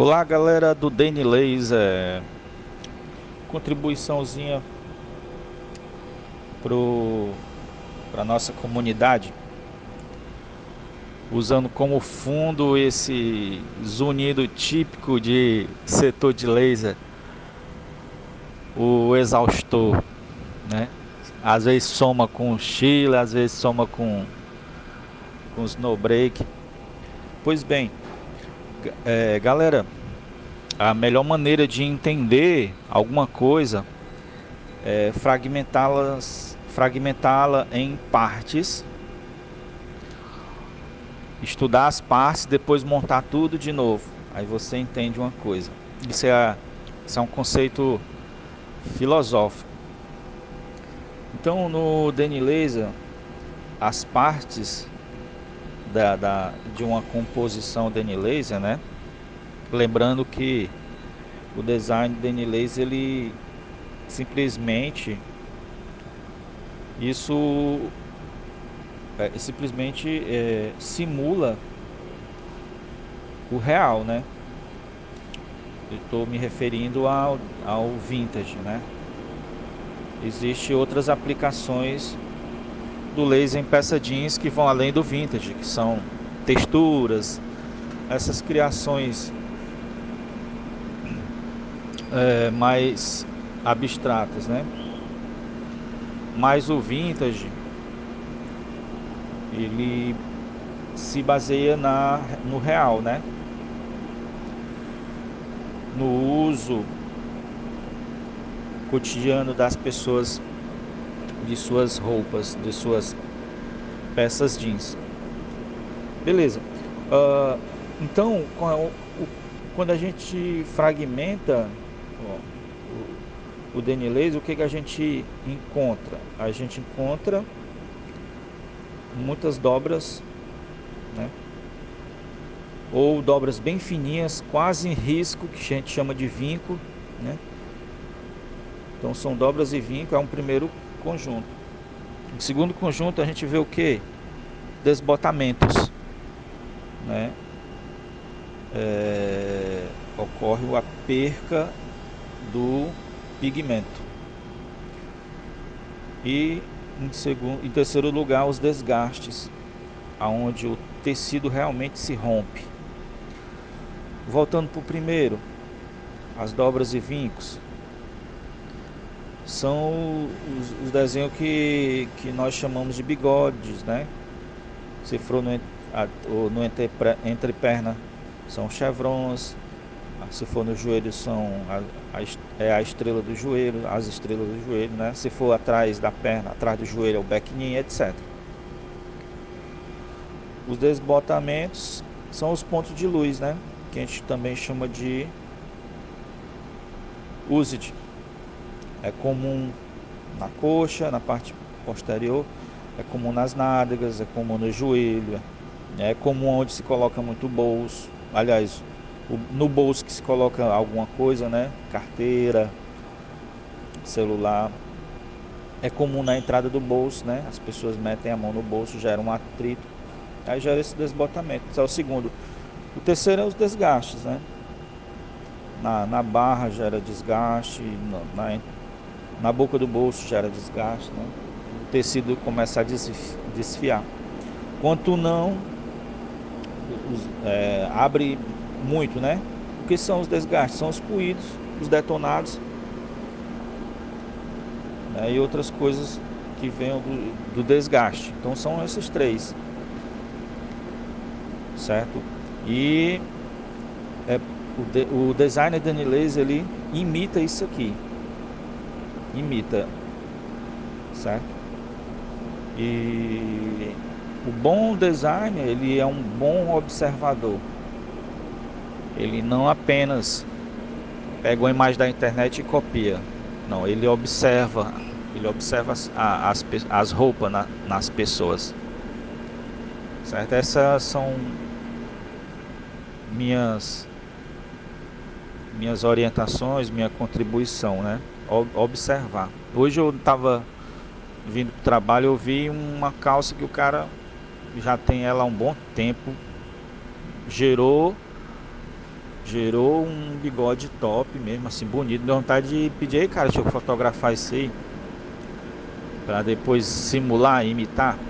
Olá galera do Dani Laser. Contribuiçãozinha pro para nossa comunidade. Usando como fundo esse zunido típico de setor de laser. O exaustor né? Às vezes soma com Chile às vezes soma com com snow break pois bem é, galera, a melhor maneira de entender alguma coisa é fragmentá-las, fragmentá-la em partes, estudar as partes, depois montar tudo de novo. Aí você entende uma coisa. Isso é, isso é um conceito filosófico. Então, no Laser, as partes da, da, de uma composição Danny Laser, né? Lembrando que o design Danny Laser ele simplesmente isso é, simplesmente é, simula o real, né? Estou me referindo ao, ao vintage, né? Existem outras aplicações do laser em peça jeans que vão além do vintage, que são texturas, essas criações é, mais abstratas, né? Mas o vintage ele se baseia na, no real, né? No uso cotidiano das pessoas de suas roupas, de suas peças jeans. Beleza. Uh, então, quando a gente fragmenta o, o denilês, o que, que a gente encontra? A gente encontra muitas dobras, né? ou dobras bem fininhas, quase em risco, que a gente chama de vinco, né? Então são dobras e vinco, é um primeiro conjunto. No segundo conjunto a gente vê o que? Desbotamentos. Né? É, ocorre a perca do pigmento. E em, segundo, em terceiro lugar os desgastes, aonde o tecido realmente se rompe. Voltando para o primeiro, as dobras e vincos são os, os, desenhos que, que nós chamamos de bigodes, né? Se for no, a, no entre, entreperna, são chevrons. Se for no joelho, são a, a, é a estrela do joelho, as estrelas do joelho, né? Se for atrás da perna, atrás do joelho, é o bequininho, etc. Os desbotamentos são os pontos de luz, né? Que a gente também chama de usage é comum na coxa, na parte posterior, é comum nas nádegas, é comum no joelho, é comum onde se coloca muito bolso. Aliás, no bolso que se coloca alguma coisa, né? Carteira, celular. É comum na entrada do bolso, né? As pessoas metem a mão no bolso, gera um atrito, aí gera esse desbotamento. Esse é o segundo. O terceiro é os desgastes, né? Na, na barra gera desgaste, na, na na boca do bolso gera desgaste, né? o tecido começa a desfiar. Quanto não, é, abre muito, né? O que são os desgastes? São os puídos, os detonados né? e outras coisas que vêm do, do desgaste. Então são esses três, certo? E é, o, de, o designer Danilês ele imita isso aqui imita, certo? E o bom designer, ele é um bom observador. Ele não apenas pega uma imagem da internet e copia. Não, ele observa, ele observa as, as, as roupas na, nas pessoas. Certo? Essas são minhas minhas orientações, minha contribuição, né? Observar. Hoje eu estava vindo para o trabalho, eu vi uma calça que o cara já tem ela há um bom tempo, gerou Gerou um bigode top mesmo, assim, bonito. Deu vontade de pedir cara, deixa eu fotografar isso aí. Pra depois simular, imitar.